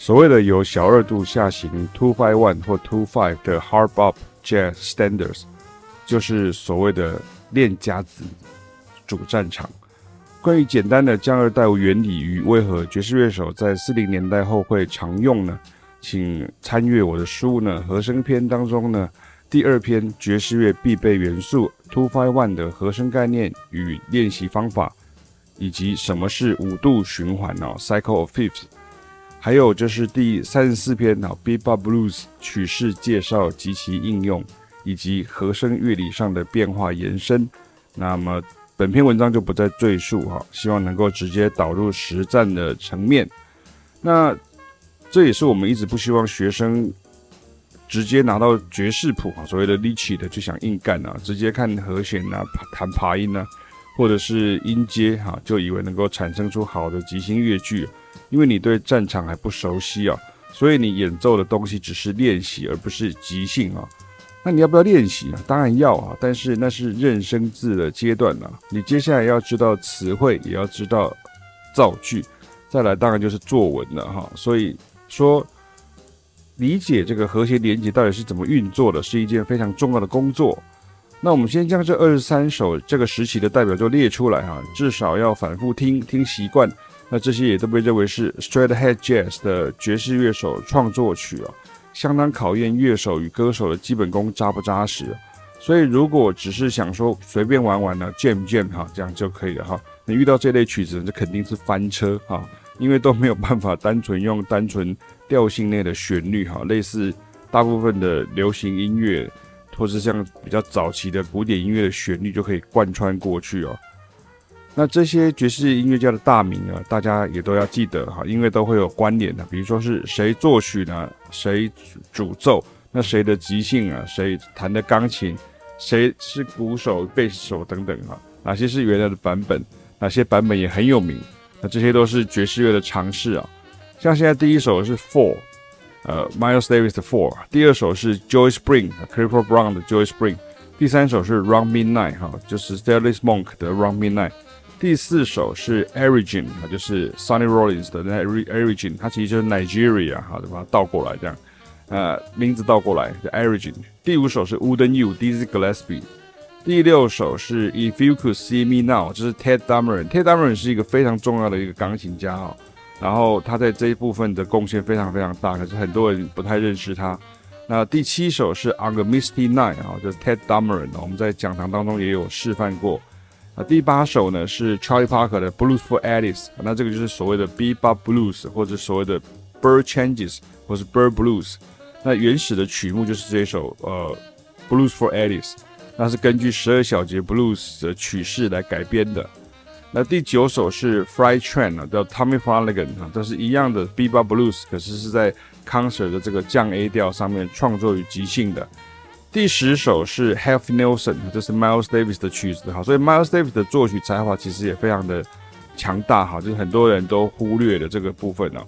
所谓的由小二度下行 two five one 或 two five 的 hard bop jazz standards，就是所谓的练家子主战场。关于简单的降二带原理与为何爵士乐手在四零年代后会常用呢？请参阅我的书呢，和声篇当中呢，第二篇爵士乐必备元素 two five one 的和声概念与练习方法，以及什么是五度循环哦，cycle of fifths。还有就是第三十四篇啊，Bebop Blues 曲式介绍及其应用，以及和声乐理上的变化延伸。那么本篇文章就不再赘述哈，希望能够直接导入实战的层面。那这也是我们一直不希望学生直接拿到爵士谱啊，所谓的 lead sheet 就想硬干啊，直接看和弦啊，弹爬音啊，或者是音阶哈，就以为能够产生出好的即兴乐句。因为你对战场还不熟悉啊，所以你演奏的东西只是练习，而不是即兴啊。那你要不要练习啊？当然要啊，但是那是认生字的阶段呢。你接下来要知道词汇，也要知道造句，再来当然就是作文了哈。所以说，理解这个和谐连结到底是怎么运作的，是一件非常重要的工作。那我们先将这二十三首这个时期的代表作列出来哈，至少要反复听听习惯。那这些也都被认为是 straight ahead jazz 的爵士乐手创作曲啊，相当考验乐手与歌手的基本功扎不扎实。所以如果只是想说随便玩玩呢，jam jam 哈，这样就可以了哈。你遇到这类曲子，这肯定是翻车哈，因为都没有办法单纯用单纯调性内的旋律哈，类似大部分的流行音乐，或是像比较早期的古典音乐的旋律就可以贯穿过去哦。那这些爵士音乐家的大名呢，大家也都要记得哈，因为都会有关联的。比如说是谁作曲呢？谁主奏？那谁的即兴啊？谁弹的钢琴？谁是鼓手、贝斯手等等哈？哪些是原来的版本？哪些版本也很有名？那这些都是爵士乐的常识啊。像现在第一首是 Four，呃，Miles Davis 的 Four。第二首是 Joy Spring，Clifford Brown 的 Joy Spring。第三首是 Round Midnight 哈，就是 Thelonious Monk 的 Round Midnight。第四首是 Origin 啊，就是 Sonny Rollins 的那 Origin，它其实就是 Nigeria 哈，就把它倒过来这样，呃，名字倒过来的 Origin。第五首是 Wouldn't You Dizzy Gillespie。第六首是 If You Could See Me Now，就是 Ted Dameron。Ted Dameron 是一个非常重要的一个钢琴家哦，然后他在这一部分的贡献非常非常大，可是很多人不太认识他。那第七首是 On a Misty Night 啊，就是 Tadd Dameron，我们在讲堂当中也有示范过。啊，第八首呢是 Charlie Parker 的 Blues for Alice，那这个就是所谓的 Bb Blues 或者所谓的 Bird Changes 或是 Bird Blues。那原始的曲目就是这首呃 Blues for Alice，那是根据十二小节 Blues 的曲式来改编的。那第九首是 Fry Train 啊，叫 Tommy Flanagan 啊，都是一样的 Bb Blues，可是是在 concert 的这个降 A 调上面创作与即兴的。第十首是 Half Nelson，这是 Miles Davis 的曲子哈，所以 Miles Davis 的作曲才华其实也非常的强大哈，就是很多人都忽略了这个部分哦。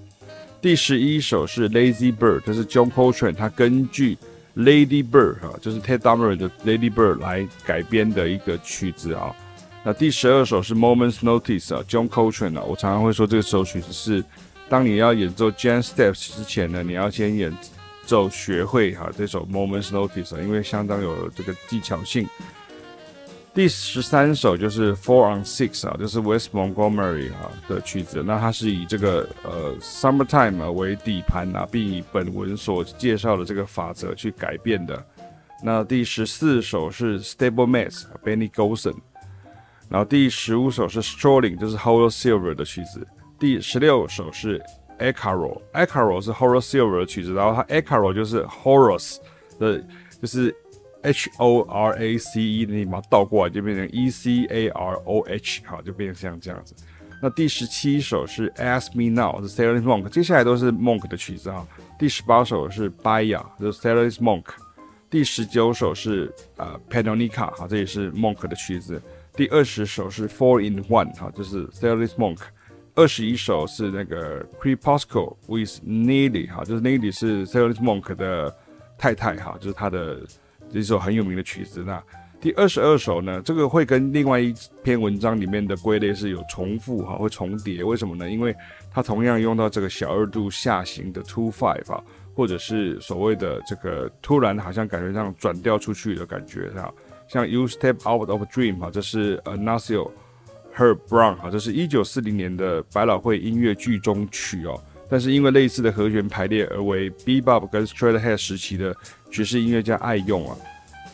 第十一首是 Lazy Bird，这是 John Coltrane，他根据 Lady Bird 哈，就是 Ted d u m m e r 的 Lady Bird 来改编的一个曲子啊。那第十二首是 Moment's Notice 啊，John Coltrane 啊，我常常会说这首曲子是当你要演奏 Jazz Steps 之前呢，你要先演。奏学会哈这首 Moment's Notice 因为相当有这个技巧性。第十三首就是 Four on Six 啊，就是 West Montgomery 哈的曲子。那它是以这个呃 Summertime 为底盘啊，并以本文所介绍的这个法则去改变的。那第十四首是 Stable Mass Benny Golson。然后第十五首是 Strolling，就是 Horace Silver 的曲子。第十六首是。Ecaro，Ecaro 是 Horace Silver 的曲子，然后它 Ecaro 就是 Horace 的，就是 H O R A C E，你把它倒过来就变成 E C A R O H，好，就变成像这样子。那第十七首是 Ask Me Now，是 Thelonious Monk，接下来都是 Monk 的曲子哈。第十八首是 Baia，是 Thelonious Monk。第十九首是呃 Panonica，哈，这也是 Monk 的曲子。第二十首是 Four in One，哈，就是 Thelonious Monk。二十一首是那个 Crepusco with Nelly 哈，就是 Nelly 是 s e l e n e Monk 的太太哈，就是他的这首很有名的曲子。那第二十二首呢，这个会跟另外一篇文章里面的归类是有重复哈，会重叠。为什么呢？因为它同样用到这个小二度下行的 two five 哈，或者是所谓的这个突然好像感觉上转调出去的感觉哈，像 You Step Out of Dream 哈，这是 Nathaniel Her Brown 哈，这是一九四零年的百老汇音乐剧中曲哦。但是因为类似的和弦排列而为 Bebop 跟 Straighthead 时期的爵士音乐家爱用啊。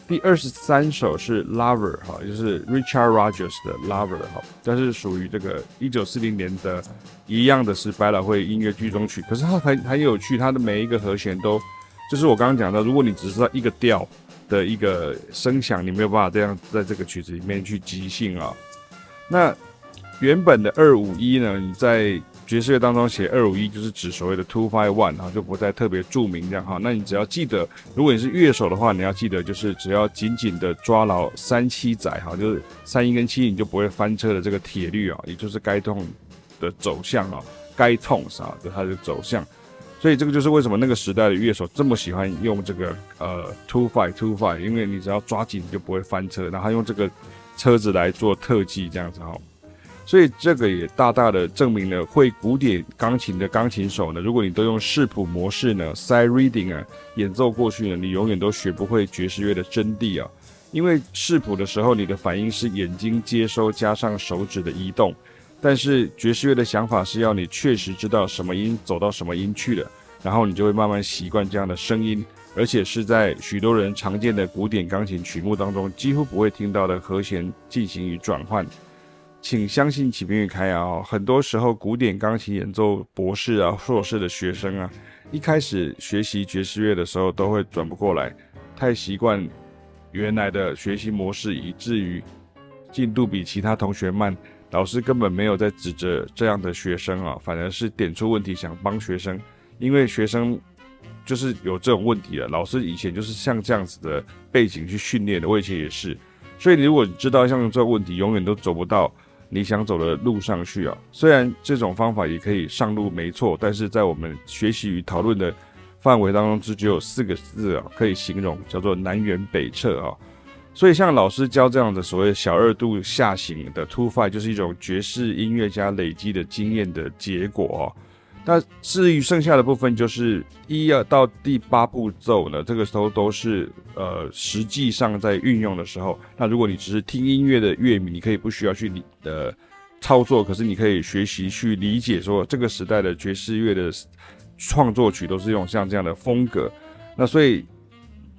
第二十三首是 Lover 哈，就是 Richard Rogers 的 Lover 哈，但是属于这个一九四零年的，一样的是百老汇音乐剧中曲，可是它很很有趣，它的每一个和弦都，就是我刚刚讲的，如果你只知道一个调的一个声响，你没有办法这样在这个曲子里面去即兴啊。那原本的二五一呢，你在爵士乐当中写二五一就是指所谓的 two five one，然后就不再特别注明这样哈。那你只要记得，如果你是乐手的话，你要记得就是只要紧紧的抓牢三七仔哈，就是三一跟七，你就不会翻车的这个铁律啊，也就是该痛的走向啊，该痛啥的它的走向。所以这个就是为什么那个时代的乐手这么喜欢用这个呃 two five two five，因为你只要抓紧你就不会翻车，然后用这个车子来做特技这样子哈。所以这个也大大的证明了，会古典钢琴的钢琴手呢，如果你都用视谱模式呢，sight reading 啊，演奏过去呢，你永远都学不会爵士乐的真谛啊。因为视谱的时候，你的反应是眼睛接收加上手指的移动，但是爵士乐的想法是要你确实知道什么音走到什么音去了，然后你就会慢慢习惯这样的声音，而且是在许多人常见的古典钢琴曲目当中几乎不会听到的和弦进行与转换。请相信启明与凯雅哦，很多时候古典钢琴演奏博士啊、硕士的学生啊，一开始学习爵士乐的时候都会转不过来，太习惯原来的学习模式，以至于进度比其他同学慢。老师根本没有在指责这样的学生啊，反而是点出问题，想帮学生，因为学生就是有这种问题了。老师以前就是像这样子的背景去训练的，我以前也是。所以你如果知道像这个问题，永远都走不到。你想走的路上去啊，虽然这种方法也可以上路没错，但是在我们学习与讨论的范围当中，只只有四个字啊，可以形容叫做南辕北辙啊。所以像老师教这样的所谓小二度下行的 two five，就是一种爵士音乐家累积的经验的结果。那至于剩下的部分，就是一二到第八步骤呢，这个时候都是呃实际上在运用的时候。那如果你只是听音乐的乐迷，你可以不需要去理呃操作，可是你可以学习去理解说这个时代的爵士乐的创作曲都是用像这样的风格。那所以。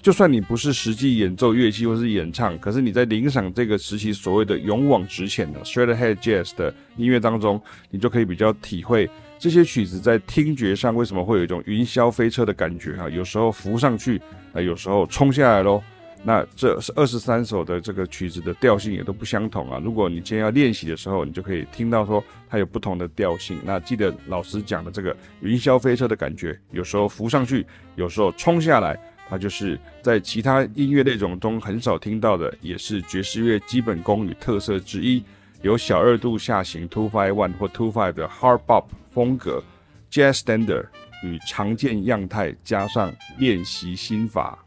就算你不是实际演奏乐器或是演唱，可是你在聆赏这个时期所谓的勇往直前的 straight h e a d jazz 的音乐当中，你就可以比较体会这些曲子在听觉上为什么会有一种云霄飞车的感觉哈，有时候浮上去，啊，有时候冲下来喽。那这是二十三首的这个曲子的调性也都不相同啊。如果你今天要练习的时候，你就可以听到说它有不同的调性。那记得老师讲的这个云霄飞车的感觉，有时候浮上去，有时候冲下来。它就是在其他音乐类种中很少听到的，也是爵士乐基本功与特色之一。有小二度下行 two five one 或 two five 的 hard bop 风格，jazz standard 与常见样态加上练习心法。